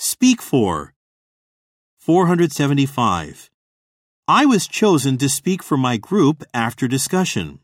Speak for. 475. I was chosen to speak for my group after discussion.